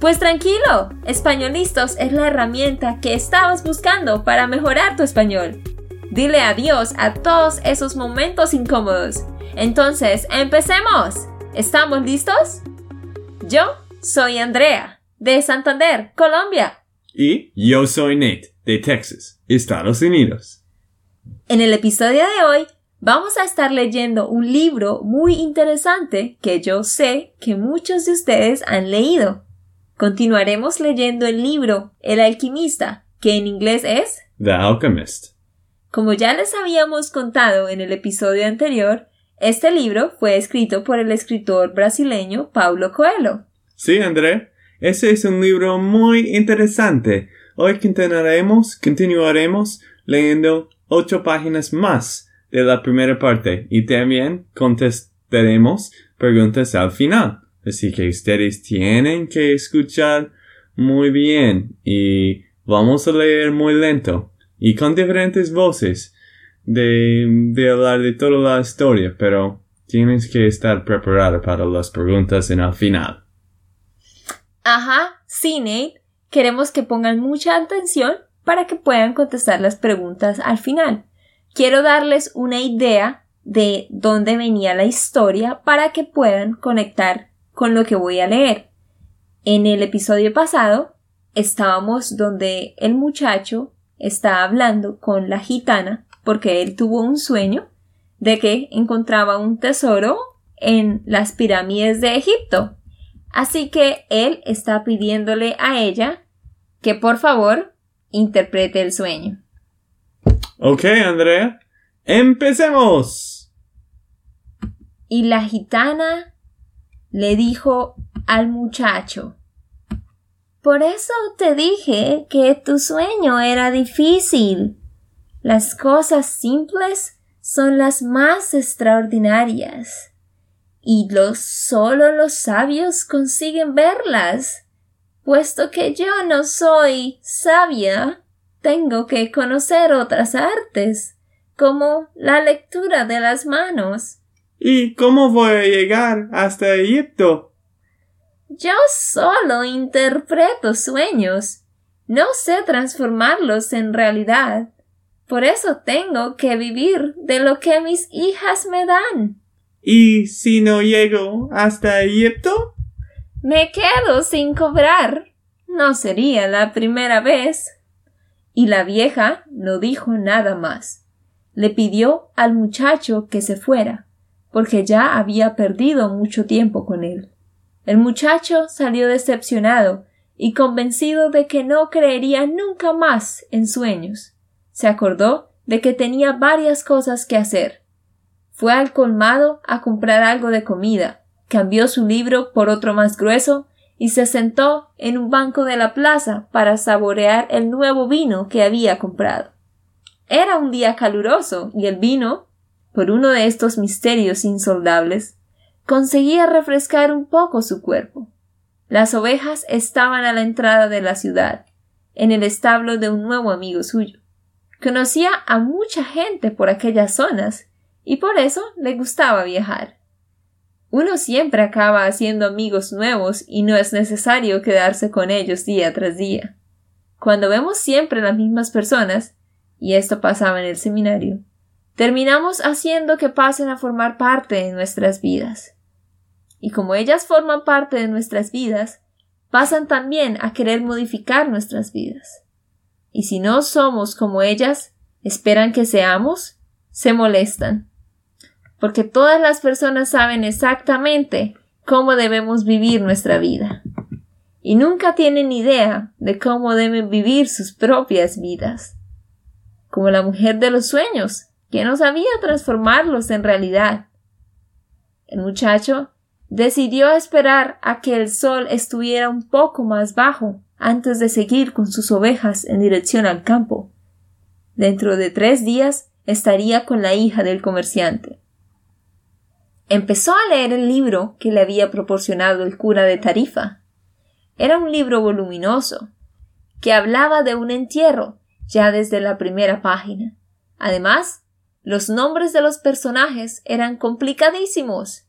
Pues tranquilo, Españolistos es la herramienta que estabas buscando para mejorar tu español. Dile adiós a todos esos momentos incómodos. Entonces, empecemos. ¿Estamos listos? Yo soy Andrea, de Santander, Colombia. Y yo soy Nate, de Texas, Estados Unidos. En el episodio de hoy vamos a estar leyendo un libro muy interesante que yo sé que muchos de ustedes han leído. Continuaremos leyendo el libro El alquimista, que en inglés es The Alchemist. Como ya les habíamos contado en el episodio anterior, este libro fue escrito por el escritor brasileño Paulo Coelho. Sí, André, ese es un libro muy interesante. Hoy continuaremos, continuaremos leyendo ocho páginas más de la primera parte y también contestaremos preguntas al final. Así que ustedes tienen que escuchar muy bien y vamos a leer muy lento y con diferentes voces de, de hablar de toda la historia, pero tienes que estar preparado para las preguntas en el final. Ajá, sí, Nate. Queremos que pongan mucha atención para que puedan contestar las preguntas al final. Quiero darles una idea de dónde venía la historia para que puedan conectar con lo que voy a leer. En el episodio pasado estábamos donde el muchacho está hablando con la gitana porque él tuvo un sueño de que encontraba un tesoro en las pirámides de Egipto. Así que él está pidiéndole a ella que por favor interprete el sueño. Ok, Andrea. Empecemos. Y la gitana le dijo al muchacho Por eso te dije que tu sueño era difícil. Las cosas simples son las más extraordinarias y los solo los sabios consiguen verlas. Puesto que yo no soy sabia, tengo que conocer otras artes, como la lectura de las manos. ¿Y cómo voy a llegar hasta Egipto? Yo solo interpreto sueños. No sé transformarlos en realidad. Por eso tengo que vivir de lo que mis hijas me dan. ¿Y si no llego hasta Egipto? Me quedo sin cobrar. No sería la primera vez. Y la vieja no dijo nada más. Le pidió al muchacho que se fuera, porque ya había perdido mucho tiempo con él. El muchacho salió decepcionado y convencido de que no creería nunca más en sueños. Se acordó de que tenía varias cosas que hacer. Fue al colmado a comprar algo de comida, cambió su libro por otro más grueso y se sentó en un banco de la plaza para saborear el nuevo vino que había comprado. Era un día caluroso y el vino, por uno de estos misterios insondables, conseguía refrescar un poco su cuerpo. Las ovejas estaban a la entrada de la ciudad, en el establo de un nuevo amigo suyo. Conocía a mucha gente por aquellas zonas y por eso le gustaba viajar. Uno siempre acaba haciendo amigos nuevos y no es necesario quedarse con ellos día tras día. Cuando vemos siempre las mismas personas, y esto pasaba en el seminario, terminamos haciendo que pasen a formar parte de nuestras vidas. Y como ellas forman parte de nuestras vidas, pasan también a querer modificar nuestras vidas. Y si no somos como ellas, esperan que seamos, se molestan. Porque todas las personas saben exactamente cómo debemos vivir nuestra vida. Y nunca tienen idea de cómo deben vivir sus propias vidas como la mujer de los sueños, que no sabía transformarlos en realidad. El muchacho decidió esperar a que el sol estuviera un poco más bajo antes de seguir con sus ovejas en dirección al campo. Dentro de tres días estaría con la hija del comerciante. Empezó a leer el libro que le había proporcionado el cura de Tarifa. Era un libro voluminoso, que hablaba de un entierro ya desde la primera página. Además, los nombres de los personajes eran complicadísimos.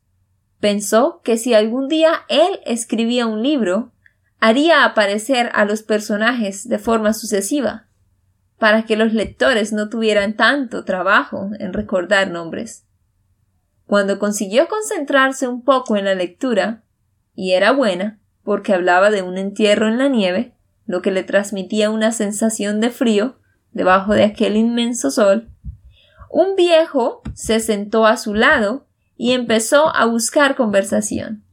Pensó que si algún día él escribía un libro, haría aparecer a los personajes de forma sucesiva, para que los lectores no tuvieran tanto trabajo en recordar nombres. Cuando consiguió concentrarse un poco en la lectura, y era buena, porque hablaba de un entierro en la nieve, lo que le transmitía una sensación de frío debajo de aquel inmenso sol, un viejo se sentó a su lado y empezó a buscar conversación.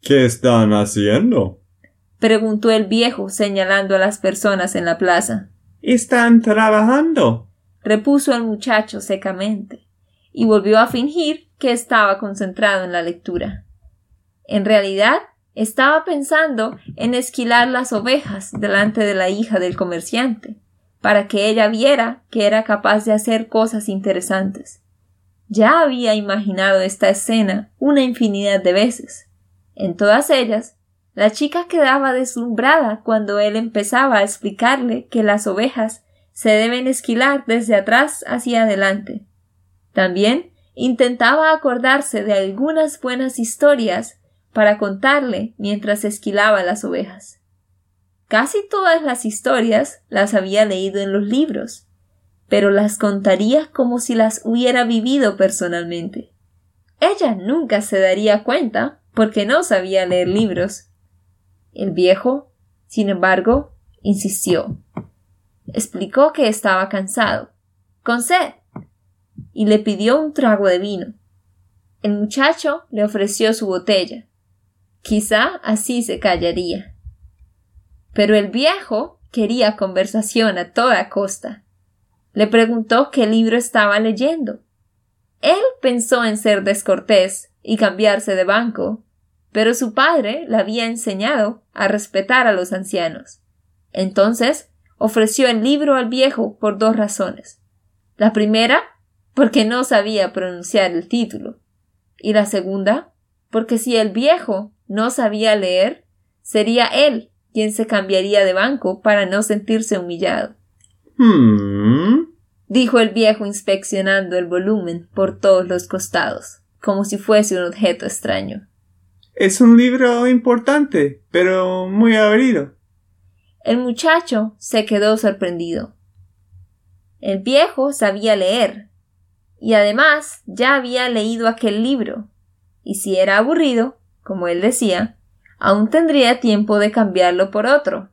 ¿Qué están haciendo? preguntó el viejo señalando a las personas en la plaza. Están trabajando. repuso el muchacho secamente, y volvió a fingir que estaba concentrado en la lectura. En realidad estaba pensando en esquilar las ovejas delante de la hija del comerciante, para que ella viera que era capaz de hacer cosas interesantes. Ya había imaginado esta escena una infinidad de veces. En todas ellas, la chica quedaba deslumbrada cuando él empezaba a explicarle que las ovejas se deben esquilar desde atrás hacia adelante. También intentaba acordarse de algunas buenas historias para contarle mientras esquilaba las ovejas. Casi todas las historias las había leído en los libros, pero las contaría como si las hubiera vivido personalmente. Ella nunca se daría cuenta porque no sabía leer libros. El viejo, sin embargo, insistió. Explicó que estaba cansado, con sed, y le pidió un trago de vino. El muchacho le ofreció su botella, Quizá así se callaría. Pero el viejo quería conversación a toda costa. Le preguntó qué libro estaba leyendo. Él pensó en ser descortés y cambiarse de banco, pero su padre le había enseñado a respetar a los ancianos. Entonces ofreció el libro al viejo por dos razones. La primera, porque no sabía pronunciar el título, y la segunda, porque si el viejo no sabía leer, sería él quien se cambiaría de banco para no sentirse humillado. Hmm. dijo el viejo inspeccionando el volumen por todos los costados, como si fuese un objeto extraño. Es un libro importante, pero muy aburrido. El muchacho se quedó sorprendido. El viejo sabía leer, y además ya había leído aquel libro, y si era aburrido, como él decía, aún tendría tiempo de cambiarlo por otro.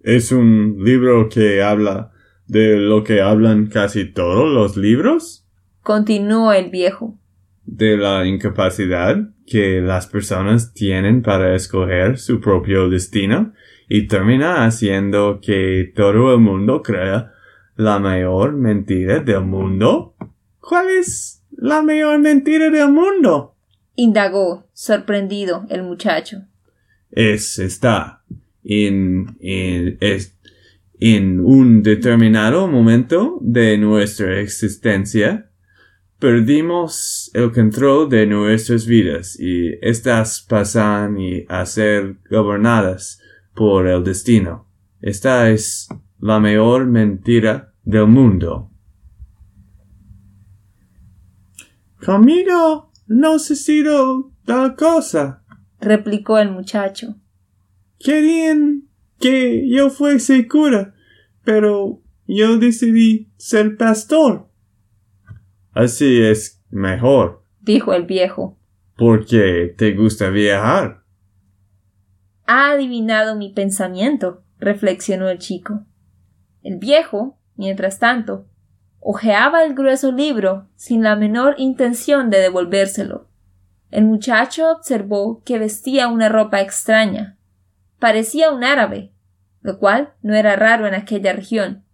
¿Es un libro que habla de lo que hablan casi todos los libros? Continuó el viejo. De la incapacidad que las personas tienen para escoger su propio destino y termina haciendo que todo el mundo crea la mayor mentira del mundo. ¿Cuál es la mayor mentira del mundo? indagó, sorprendido, el muchacho. Es está en, en, es, en un determinado momento de nuestra existencia perdimos el control de nuestras vidas y estas pasan a ser gobernadas por el destino. Esta es la mayor mentira del mundo. Conmigo no sé sido tal cosa, replicó el muchacho. Querían que yo fuese cura, pero yo decidí ser pastor. Así es mejor, dijo el viejo. Porque te gusta viajar. Ha adivinado mi pensamiento, reflexionó el chico. El viejo, mientras tanto, Ojeaba el grueso libro sin la menor intención de devolvérselo. El muchacho observó que vestía una ropa extraña. Parecía un árabe, lo cual no era raro en aquella región.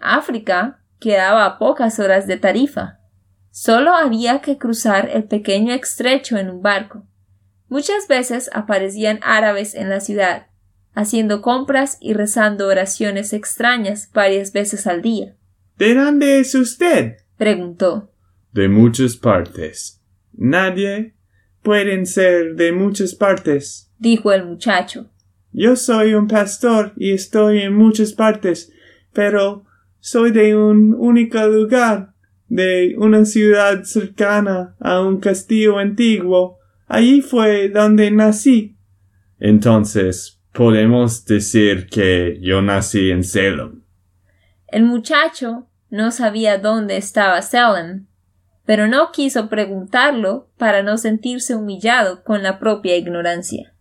África quedaba a pocas horas de Tarifa. Solo había que cruzar el pequeño estrecho en un barco. Muchas veces aparecían árabes en la ciudad, haciendo compras y rezando oraciones extrañas varias veces al día. ¿De dónde es usted? preguntó. De muchas partes. Nadie pueden ser de muchas partes. dijo el muchacho. Yo soy un pastor y estoy en muchas partes, pero soy de un único lugar, de una ciudad cercana a un castillo antiguo. Allí fue donde nací. Entonces, podemos decir que yo nací en Salem. El muchacho no sabía dónde estaba Salem, pero no quiso preguntarlo para no sentirse humillado con la propia ignorancia.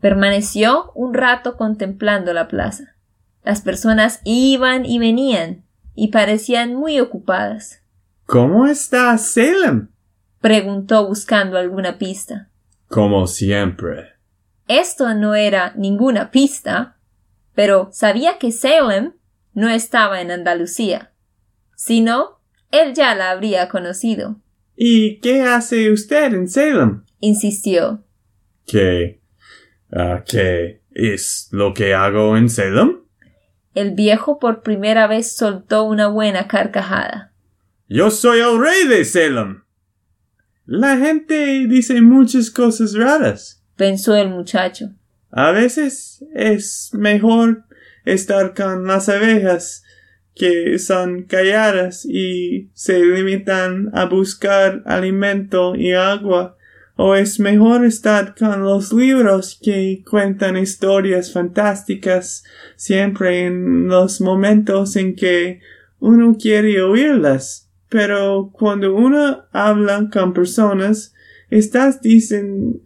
Permaneció un rato contemplando la plaza. Las personas iban y venían y parecían muy ocupadas. ¿Cómo está Salem? preguntó buscando alguna pista. Como siempre. Esto no era ninguna pista, pero sabía que Salem no estaba en Andalucía. Si no, él ya la habría conocido. ¿Y qué hace usted en Salem? insistió. ¿Qué? ah, ¿Qué es lo que hago en Salem? El viejo por primera vez soltó una buena carcajada. Yo soy el rey de Salem. La gente dice muchas cosas raras. pensó el muchacho. A veces es mejor estar con las abejas que son calladas y se limitan a buscar alimento y agua, o es mejor estar con los libros que cuentan historias fantásticas siempre en los momentos en que uno quiere oírlas. Pero cuando uno habla con personas, estas dicen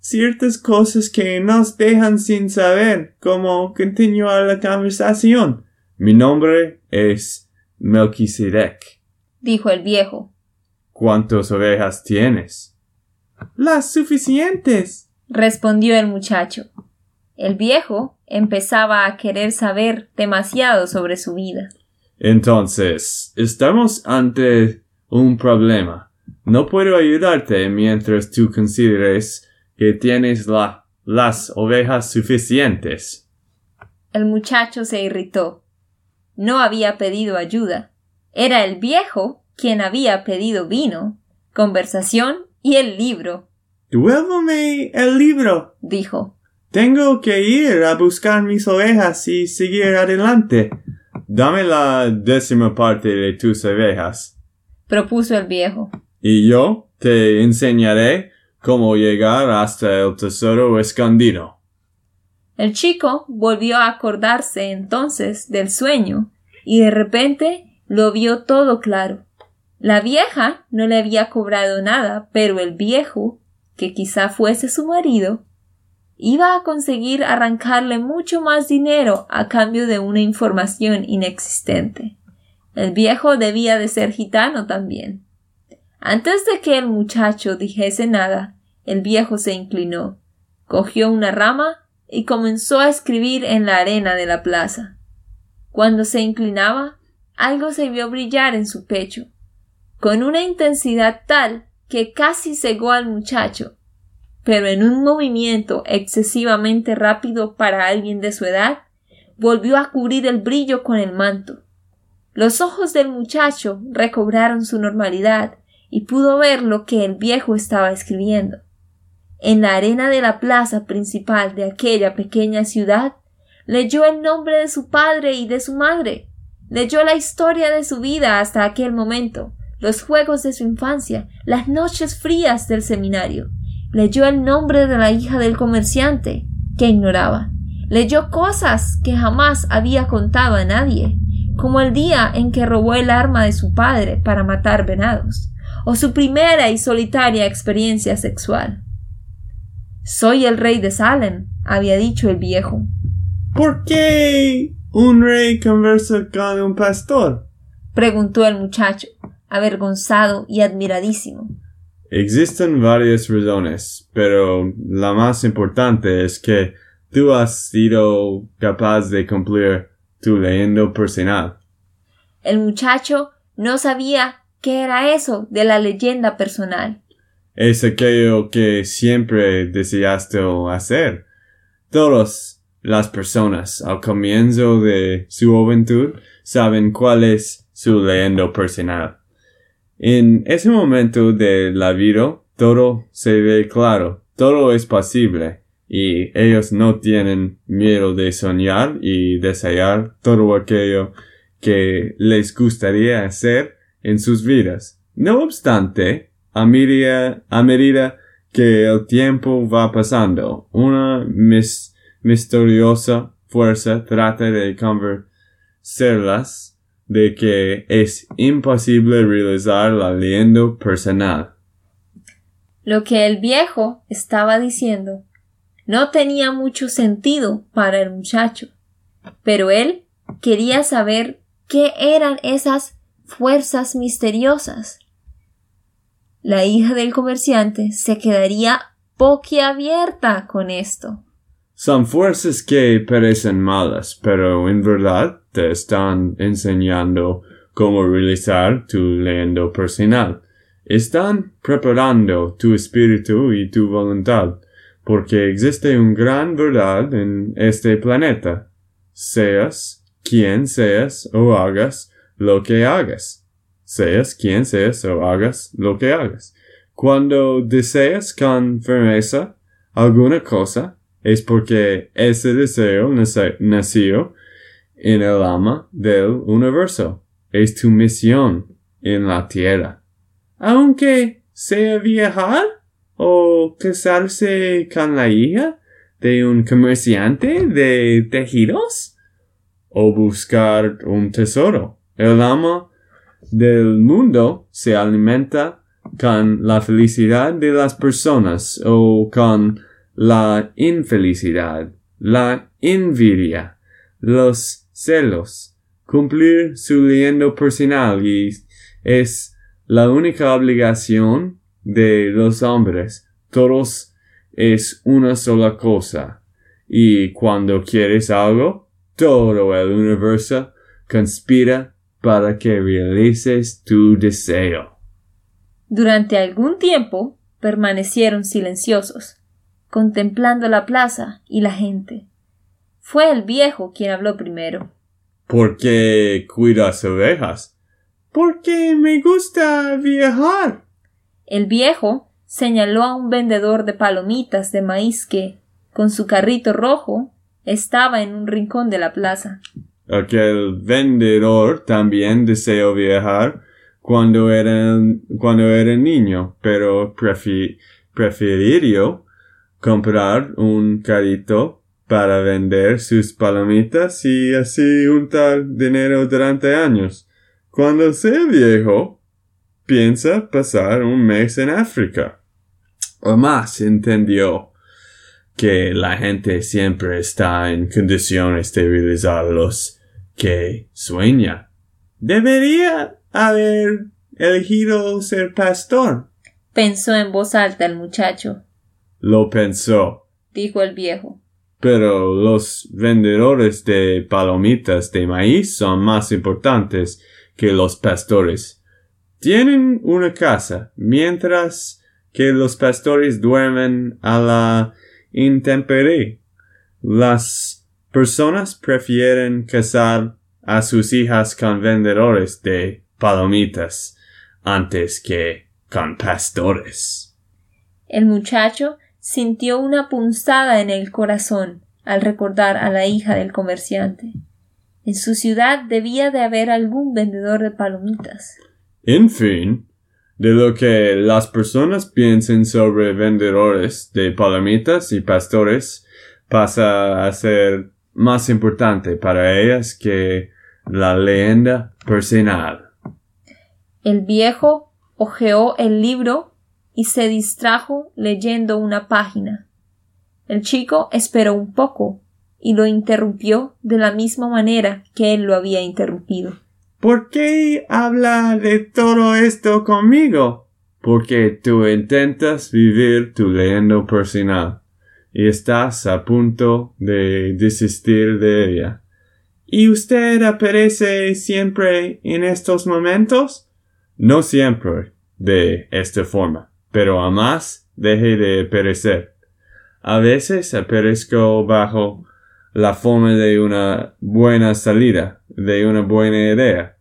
ciertas cosas que nos dejan sin saber cómo continuar la conversación. Mi nombre es Melquisedec. dijo el viejo. ¿Cuántas ovejas tienes? Las suficientes. respondió el muchacho. El viejo empezaba a querer saber demasiado sobre su vida. Entonces, estamos ante un problema. No puedo ayudarte mientras tú consideres que tienes la, las ovejas suficientes. El muchacho se irritó. No había pedido ayuda. Era el viejo quien había pedido vino, conversación y el libro, Devuélveme el libro. dijo. Tengo que ir a buscar mis ovejas y seguir adelante. Dame la décima parte de tus ovejas, propuso el viejo. y yo te enseñaré cómo llegar hasta el tesoro escondido. El chico volvió a acordarse entonces del sueño y de repente lo vio todo claro. La vieja no le había cobrado nada, pero el viejo, que quizá fuese su marido, iba a conseguir arrancarle mucho más dinero a cambio de una información inexistente. El viejo debía de ser gitano también. Antes de que el muchacho dijese nada, el viejo se inclinó, cogió una rama y comenzó a escribir en la arena de la plaza. Cuando se inclinaba, algo se vio brillar en su pecho, con una intensidad tal que casi cegó al muchacho, pero en un movimiento excesivamente rápido para alguien de su edad, volvió a cubrir el brillo con el manto. Los ojos del muchacho recobraron su normalidad y pudo ver lo que el viejo estaba escribiendo. En la arena de la plaza principal de aquella pequeña ciudad, leyó el nombre de su padre y de su madre, leyó la historia de su vida hasta aquel momento, los juegos de su infancia, las noches frías del seminario, leyó el nombre de la hija del comerciante, que ignoraba, leyó cosas que jamás había contado a nadie, como el día en que robó el arma de su padre para matar venados, o su primera y solitaria experiencia sexual. Soy el rey de Salem, había dicho el viejo. ¿Por qué un rey conversa con un pastor? preguntó el muchacho, avergonzado y admiradísimo. Existen varias razones, pero la más importante es que tú has sido capaz de cumplir tu leyenda personal. El muchacho no sabía qué era eso de la leyenda personal. Es aquello que siempre deseaste hacer. Todas las personas al comienzo de su juventud saben cuál es su leyendo personal. En ese momento de la vida, todo se ve claro, todo es posible, y ellos no tienen miedo de soñar y desear todo aquello que les gustaría hacer en sus vidas. No obstante, a medida, que el tiempo va pasando, una misteriosa fuerza trata de convencerlas de que es imposible realizar la leyenda personal. Lo que el viejo estaba diciendo no tenía mucho sentido para el muchacho, pero él quería saber qué eran esas fuerzas misteriosas. La hija del comerciante se quedaría boquiabierta con esto. Son fuerzas que parecen malas, pero en verdad te están enseñando cómo realizar tu leyendo personal. Están preparando tu espíritu y tu voluntad porque existe un gran verdad en este planeta. Seas quien seas o hagas lo que hagas. Seas quien seas o hagas lo que hagas. Cuando deseas con firmeza alguna cosa, es porque ese deseo nació en el alma del universo. Es tu misión en la tierra. Aunque sea viajar, o casarse con la hija de un comerciante de tejidos o buscar un tesoro. El amo del mundo se alimenta con la felicidad de las personas o con la infelicidad, la envidia, los celos, cumplir su leyendo personal y es la única obligación de los hombres, todos es una sola cosa, y cuando quieres algo, todo el universo conspira para que realices tu deseo. Durante algún tiempo permanecieron silenciosos, contemplando la plaza y la gente. Fue el viejo quien habló primero. ¿Por qué cuidas ovejas? Porque me gusta viajar. El viejo señaló a un vendedor de palomitas de maíz que, con su carrito rojo, estaba en un rincón de la plaza. Aquel vendedor también deseó viajar cuando era, cuando era niño, pero prefirió comprar un carrito para vender sus palomitas y así untar dinero durante años. Cuando sea viejo, piensa pasar un mes en África. O más entendió que la gente siempre está en condiciones de realizar los que sueña. Debería haber elegido ser pastor. Pensó en voz alta el muchacho. Lo pensó, dijo el viejo. Pero los vendedores de palomitas de maíz son más importantes que los pastores. Tienen una casa, mientras que los pastores duermen a la intemperie. Las personas prefieren casar a sus hijas con vendedores de palomitas antes que con pastores. El muchacho sintió una punzada en el corazón al recordar a la hija del comerciante. En su ciudad debía de haber algún vendedor de palomitas. En fin, de lo que las personas piensen sobre vendedores de palomitas y pastores pasa a ser más importante para ellas que la leyenda personal. El viejo hojeó el libro y se distrajo leyendo una página. El chico esperó un poco y lo interrumpió de la misma manera que él lo había interrumpido. ¿Por qué habla de todo esto conmigo? Porque tú intentas vivir tu leyendo personal y estás a punto de desistir de ella. ¿Y usted aparece siempre en estos momentos? No siempre de esta forma, pero jamás deje de perecer. A veces aparezco bajo la forma de una buena salida, de una buena idea,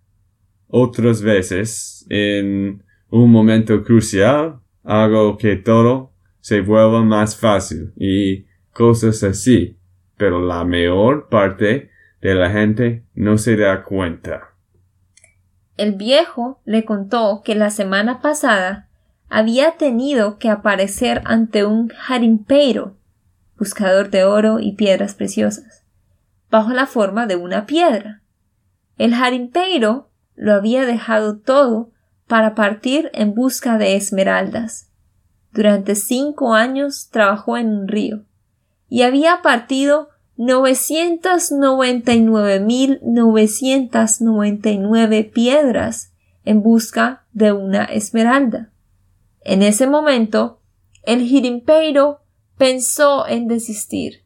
Otras veces, en un momento crucial, hago que todo se vuelva más fácil y cosas así. Pero la mayor parte de la gente no se da cuenta. El viejo le contó que la semana pasada había tenido que aparecer ante un jarimpeiro, buscador de oro y piedras preciosas, bajo la forma de una piedra. El jarimpeiro lo había dejado todo para partir en busca de esmeraldas. Durante cinco años trabajó en un río y había partido 999.999 piedras en busca de una esmeralda. En ese momento, el jirimpeiro pensó en desistir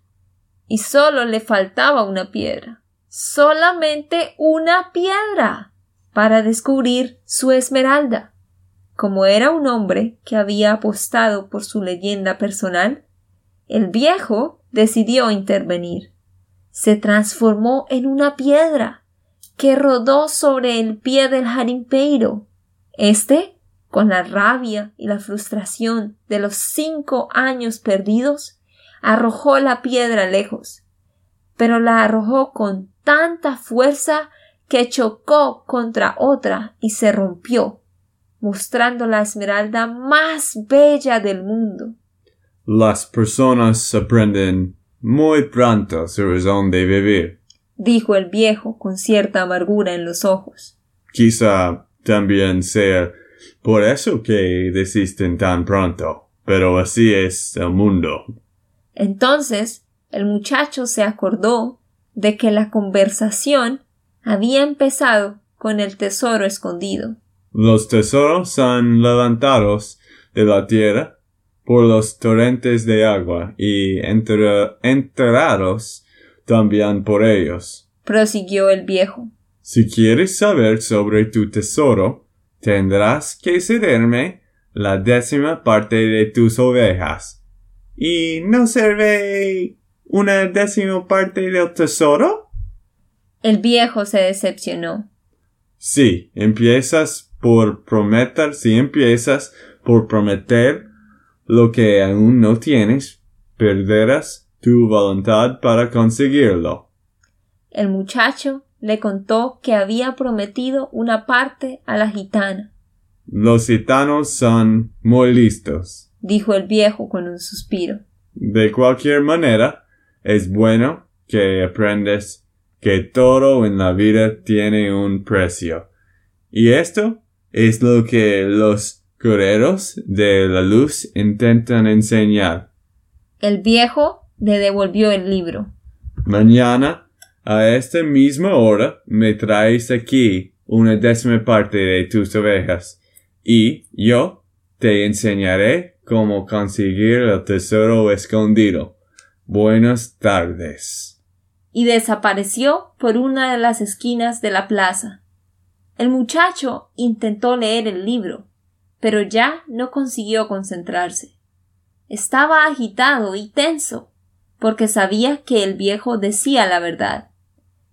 y solo le faltaba una piedra, solamente una piedra para descubrir su esmeralda. Como era un hombre que había apostado por su leyenda personal, el viejo decidió intervenir. Se transformó en una piedra que rodó sobre el pie del jarimpeiro. Este, con la rabia y la frustración de los cinco años perdidos, arrojó la piedra lejos, pero la arrojó con tanta fuerza que chocó contra otra y se rompió, mostrando la esmeralda más bella del mundo. Las personas aprenden muy pronto su razón de vivir, dijo el viejo con cierta amargura en los ojos. Quizá también sea por eso que desisten tan pronto, pero así es el mundo. Entonces el muchacho se acordó de que la conversación había empezado con el tesoro escondido. Los tesoros son levantados de la tierra por los torrentes de agua y enterrados también por ellos. Prosiguió el viejo. Si quieres saber sobre tu tesoro, tendrás que cederme la décima parte de tus ovejas. ¿Y no sirve una décima parte del tesoro? El viejo se decepcionó. Sí, empiezas por prometer, si empiezas por prometer lo que aún no tienes, perderás tu voluntad para conseguirlo. El muchacho le contó que había prometido una parte a la gitana. Los gitanos son muy listos, dijo el viejo con un suspiro. De cualquier manera, es bueno que aprendes que todo en la vida tiene un precio. Y esto es lo que los guerreros de la luz intentan enseñar. El viejo le devolvió el libro. Mañana, a esta misma hora, me traes aquí una décima parte de tus ovejas, y yo te enseñaré cómo conseguir el tesoro escondido. Buenas tardes. Y desapareció por una de las esquinas de la plaza. El muchacho intentó leer el libro, pero ya no consiguió concentrarse. Estaba agitado y tenso, porque sabía que el viejo decía la verdad.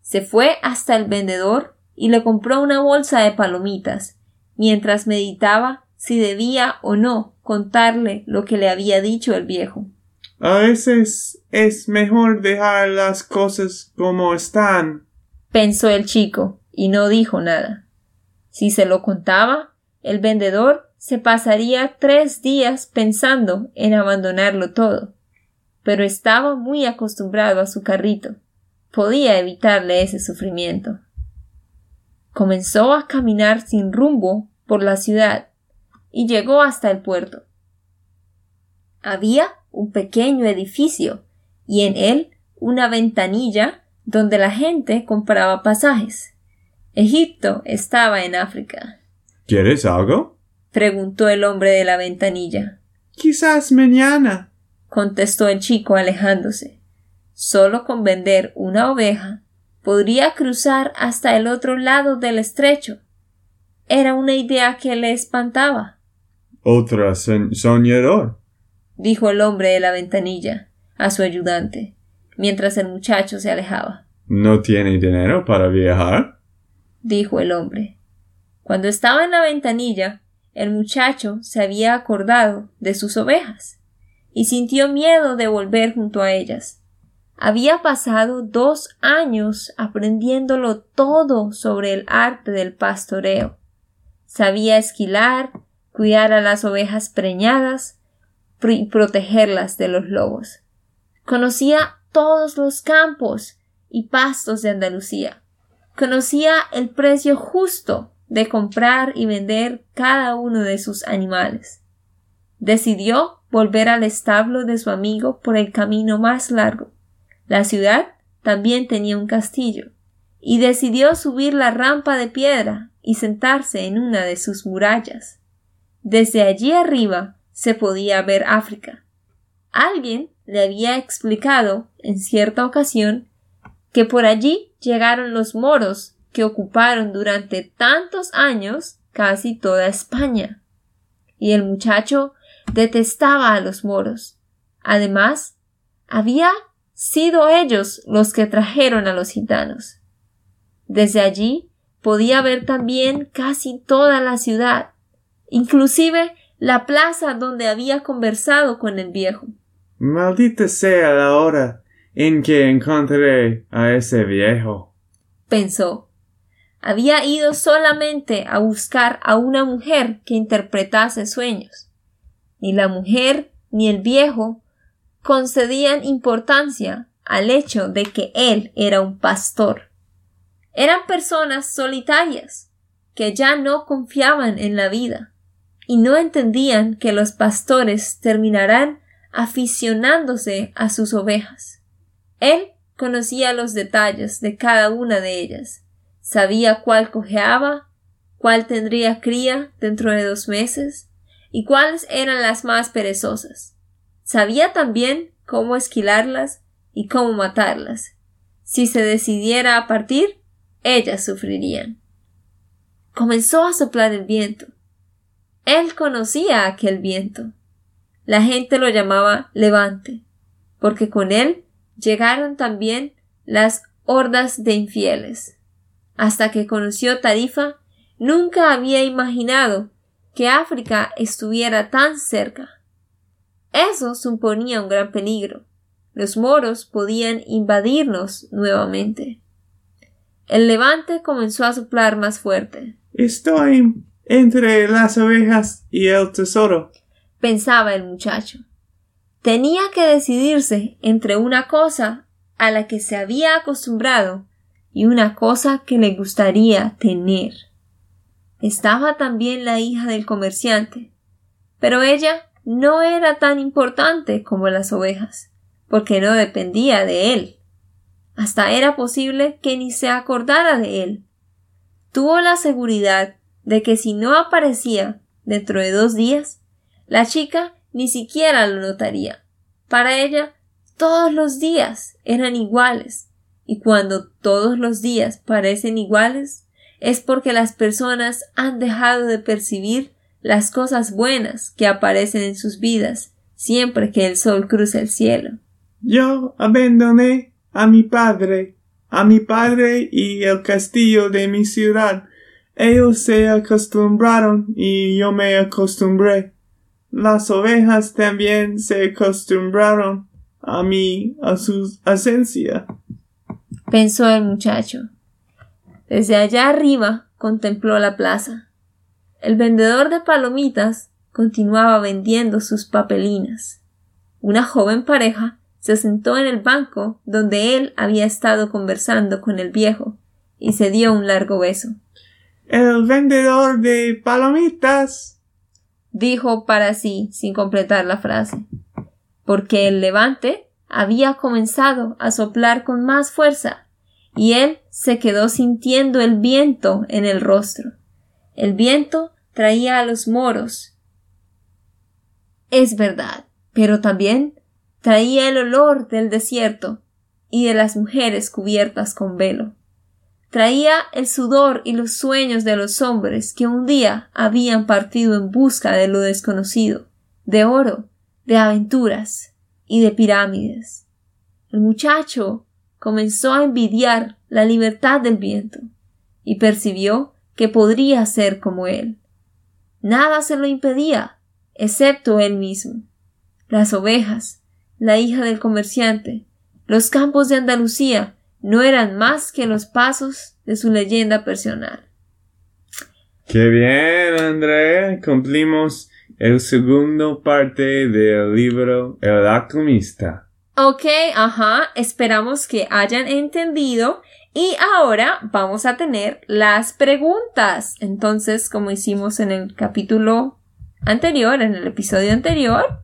Se fue hasta el vendedor y le compró una bolsa de palomitas, mientras meditaba si debía o no contarle lo que le había dicho el viejo. A veces es mejor dejar las cosas como están, pensó el chico, y no dijo nada. Si se lo contaba, el vendedor se pasaría tres días pensando en abandonarlo todo. Pero estaba muy acostumbrado a su carrito. Podía evitarle ese sufrimiento. Comenzó a caminar sin rumbo por la ciudad y llegó hasta el puerto. Había un pequeño edificio y en él una ventanilla donde la gente compraba pasajes. Egipto estaba en África. ¿Quieres algo? preguntó el hombre de la ventanilla. Quizás mañana, contestó el chico alejándose. Solo con vender una oveja podría cruzar hasta el otro lado del estrecho. Era una idea que le espantaba. Otra soñador, dijo el hombre de la ventanilla a su ayudante, mientras el muchacho se alejaba. ¿No tiene dinero para viajar? dijo el hombre. Cuando estaba en la ventanilla, el muchacho se había acordado de sus ovejas y sintió miedo de volver junto a ellas. Había pasado dos años aprendiéndolo todo sobre el arte del pastoreo. Sabía esquilar, cuidar a las ovejas preñadas y protegerlas de los lobos. Conocía todos los campos y pastos de Andalucía. Conocía el precio justo de comprar y vender cada uno de sus animales. Decidió volver al establo de su amigo por el camino más largo. La ciudad también tenía un castillo, y decidió subir la rampa de piedra y sentarse en una de sus murallas. Desde allí arriba se podía ver África. Alguien le había explicado en cierta ocasión que por allí llegaron los moros que ocuparon durante tantos años casi toda España. Y el muchacho detestaba a los moros. Además, había sido ellos los que trajeron a los gitanos. Desde allí podía ver también casi toda la ciudad, inclusive la plaza donde había conversado con el viejo. Maldita sea la hora en que encontré a ese viejo. pensó. Había ido solamente a buscar a una mujer que interpretase sueños. Ni la mujer ni el viejo concedían importancia al hecho de que él era un pastor. Eran personas solitarias, que ya no confiaban en la vida, y no entendían que los pastores terminarán aficionándose a sus ovejas. Él conocía los detalles de cada una de ellas, sabía cuál cojeaba, cuál tendría cría dentro de dos meses, y cuáles eran las más perezosas. Sabía también cómo esquilarlas y cómo matarlas. Si se decidiera a partir, ellas sufrirían. Comenzó a soplar el viento. Él conocía aquel viento. La gente lo llamaba levante, porque con él llegaron también las hordas de infieles. Hasta que conoció Tarifa, nunca había imaginado que África estuviera tan cerca. Eso suponía un gran peligro. Los moros podían invadirnos nuevamente. El levante comenzó a soplar más fuerte. Estoy entre las ovejas y el tesoro, pensaba el muchacho. Tenía que decidirse entre una cosa a la que se había acostumbrado y una cosa que le gustaría tener. Estaba también la hija del comerciante, pero ella no era tan importante como las ovejas, porque no dependía de él. Hasta era posible que ni se acordara de él. Tuvo la seguridad de que si no aparecía dentro de dos días, la chica ni siquiera lo notaría. Para ella, todos los días eran iguales, y cuando todos los días parecen iguales, es porque las personas han dejado de percibir las cosas buenas que aparecen en sus vidas siempre que el sol cruza el cielo. Yo abandoné a mi padre, a mi padre y el castillo de mi ciudad. Ellos se acostumbraron y yo me acostumbré. Las ovejas también se acostumbraron a mí, a su ausencia. Pensó el muchacho. Desde allá arriba contempló la plaza. El vendedor de palomitas continuaba vendiendo sus papelinas. Una joven pareja se sentó en el banco donde él había estado conversando con el viejo y se dio un largo beso. El vendedor de palomitas. dijo para sí sin completar la frase, porque el levante había comenzado a soplar con más fuerza y él se quedó sintiendo el viento en el rostro. El viento traía a los moros. Es verdad, pero también traía el olor del desierto y de las mujeres cubiertas con velo. Traía el sudor y los sueños de los hombres que un día habían partido en busca de lo desconocido, de oro, de aventuras y de pirámides. El muchacho comenzó a envidiar la libertad del viento y percibió que podría ser como él. Nada se lo impedía, excepto él mismo. Las ovejas, la hija del comerciante, los campos de Andalucía no eran más que los pasos de su leyenda personal. Qué bien, André. Cumplimos el segundo parte del libro El alquimista. Ok, ajá, esperamos que hayan entendido y ahora vamos a tener las preguntas. Entonces, como hicimos en el capítulo anterior, en el episodio anterior,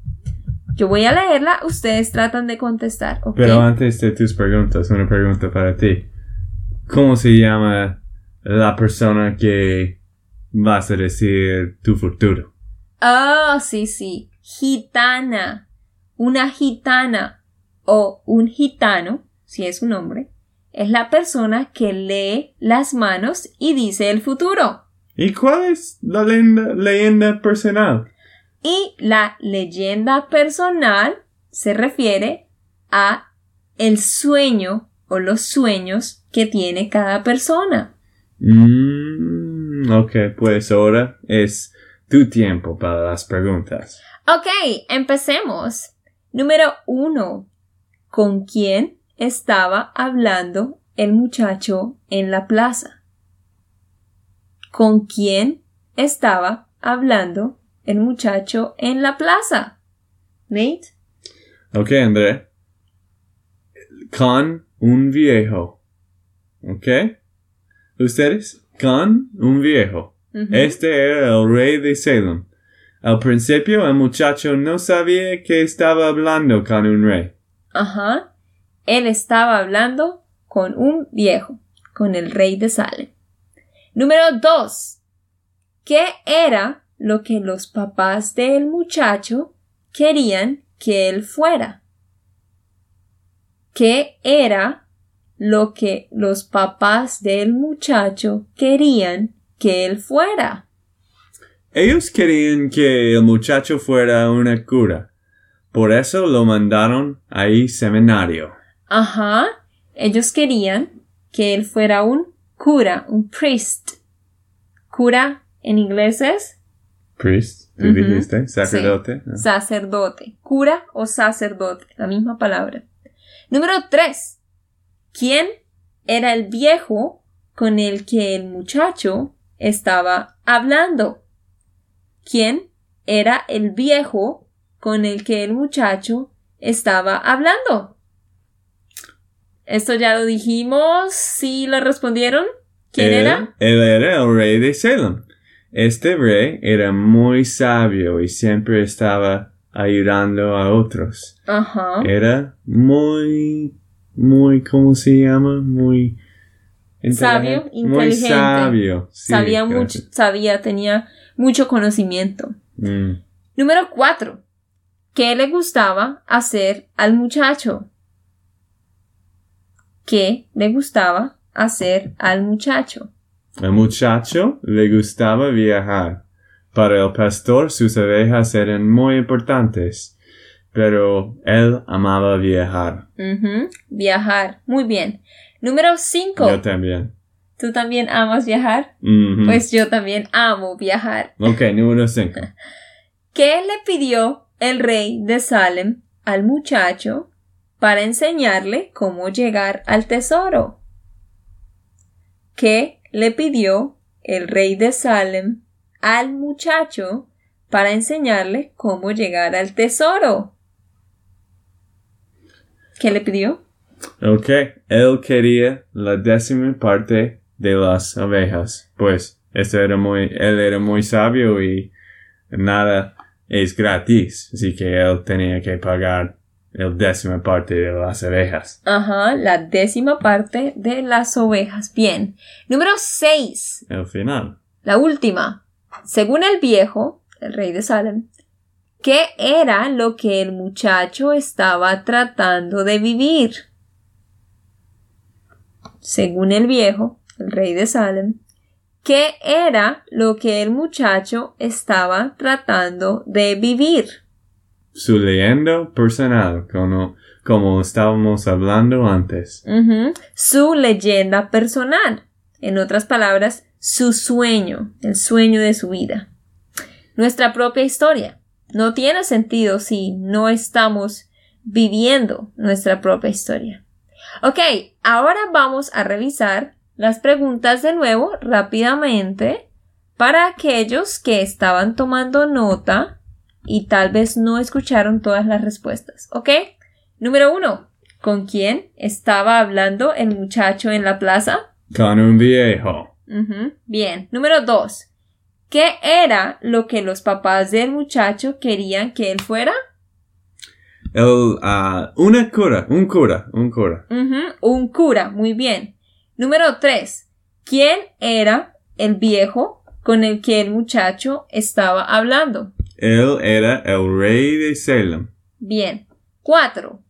yo voy a leerla, ustedes tratan de contestar, ¿ok? Pero antes de tus preguntas, una pregunta para ti. ¿Cómo se llama la persona que vas a decir tu futuro? Ah, sí, sí. Gitana. Una gitana o un gitano, si es un hombre, es la persona que lee las manos y dice el futuro. ¿Y cuál es la leyenda, leyenda personal? Y la leyenda personal se refiere a el sueño o los sueños que tiene cada persona. Mm, ok, pues ahora es tu tiempo para las preguntas. Ok, empecemos. Número uno. ¿Con quién estaba hablando el muchacho en la plaza? ¿Con quién estaba hablando el muchacho en la plaza? Nate? Ok, André. Con un viejo. Ok. Ustedes, con un viejo. Este era el rey de Salem. Al principio el muchacho no sabía que estaba hablando con un rey. Ajá. Él estaba hablando con un viejo, con el rey de Salem. Número dos. ¿Qué era lo que los papás del muchacho querían que él fuera? ¿Qué era lo que los papás del muchacho querían que él fuera? Ellos querían que el muchacho fuera una cura. Por eso lo mandaron ahí seminario. Ajá. Ellos querían que él fuera un cura, un priest. Cura en inglés es Priest, tú dijiste, sacerdote. Sacerdote. Cura o sacerdote, la misma palabra. Número 3. ¿Quién era el viejo con el que el muchacho estaba hablando? ¿Quién era el viejo con el que el muchacho estaba hablando? Esto ya lo dijimos. ¿Sí lo respondieron? ¿Quién él, era? Él era el rey de Salem. Este rey era muy sabio y siempre estaba ayudando a otros. Ajá. Era muy, muy, ¿cómo se llama? Muy Sabio, inteligente. Muy sabio. sí, sabía mucho, sabía, tenía mucho conocimiento. Mm. Número 4. ¿Qué le gustaba hacer al muchacho? ¿Qué le gustaba hacer al muchacho? Al muchacho le gustaba viajar. Para el pastor sus ovejas eran muy importantes, pero él amaba viajar. Viajar. Muy bien. Número 5. Yo también. ¿Tú también amas viajar? Pues yo también amo viajar. Ok, número 5. ¿Qué le pidió el rey de Salem al muchacho para enseñarle cómo llegar al tesoro? ¿Qué le pidió el rey de Salem al muchacho para enseñarle cómo llegar al tesoro? ¿Qué le pidió? Ok, él quería la décima parte de las ovejas. Pues, este era muy, él era muy sabio y nada es gratis, así que él tenía que pagar el décima parte de las ovejas. Ajá, la décima parte de las ovejas. Bien. Número 6. El final. La última. Según el viejo, el rey de Salem, ¿qué era lo que el muchacho estaba tratando de vivir? Según el viejo, el rey de Salem, ¿qué era lo que el muchacho estaba tratando de vivir? Su leyenda personal, como, como estábamos hablando antes. Su leyenda personal. En otras palabras, su sueño, el sueño de su vida. Nuestra propia historia no tiene sentido si no estamos viviendo nuestra propia historia. Ok, ahora vamos a revisar las preguntas de nuevo rápidamente para aquellos que estaban tomando nota y tal vez no escucharon todas las respuestas. ¿Ok? Número uno. ¿Con quién estaba hablando el muchacho en la plaza? Con un viejo. Bien. Número dos. ¿Qué era lo que los papás del muchacho querían que él fuera? El, ah, una cura, un cura, un cura. un cura, muy bien. Número tres. ¿Quién era el viejo con el que el muchacho estaba hablando? Él era el rey de Salem. Bien. Cuatro.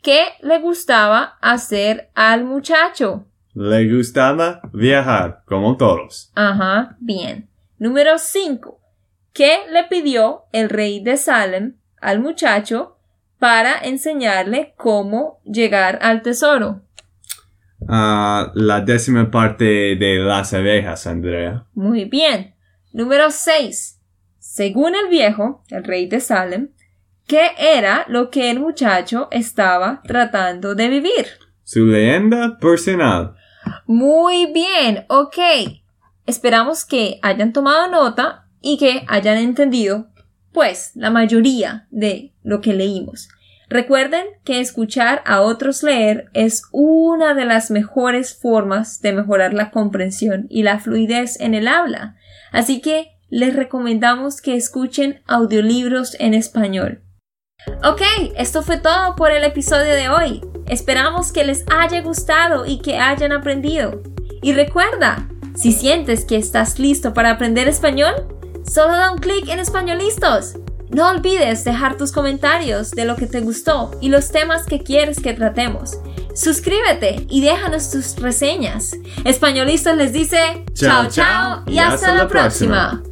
¿Qué le gustaba hacer al muchacho? Le gustaba viajar, como todos. Ajá, bien. Número 5. ¿Qué le pidió el rey de Salem al muchacho para enseñarle cómo llegar al tesoro? Ah, la décima parte de las abejas, Andrea. Muy bien. Número 6. Según el viejo, el rey de Salem, ¿Qué era lo que el muchacho estaba tratando de vivir? Su leyenda personal. Muy bien, ok. Esperamos que hayan tomado nota y que hayan entendido, pues, la mayoría de lo que leímos. Recuerden que escuchar a otros leer es una de las mejores formas de mejorar la comprensión y la fluidez en el habla. Así que les recomendamos que escuchen audiolibros en español. Ok, esto fue todo por el episodio de hoy. Esperamos que les haya gustado y que hayan aprendido. Y recuerda, si sientes que estás listo para aprender español, solo da un clic en Españolistos. No olvides dejar tus comentarios de lo que te gustó y los temas que quieres que tratemos. Suscríbete y déjanos tus reseñas. Españolistas les dice chao chao y hasta, la próxima.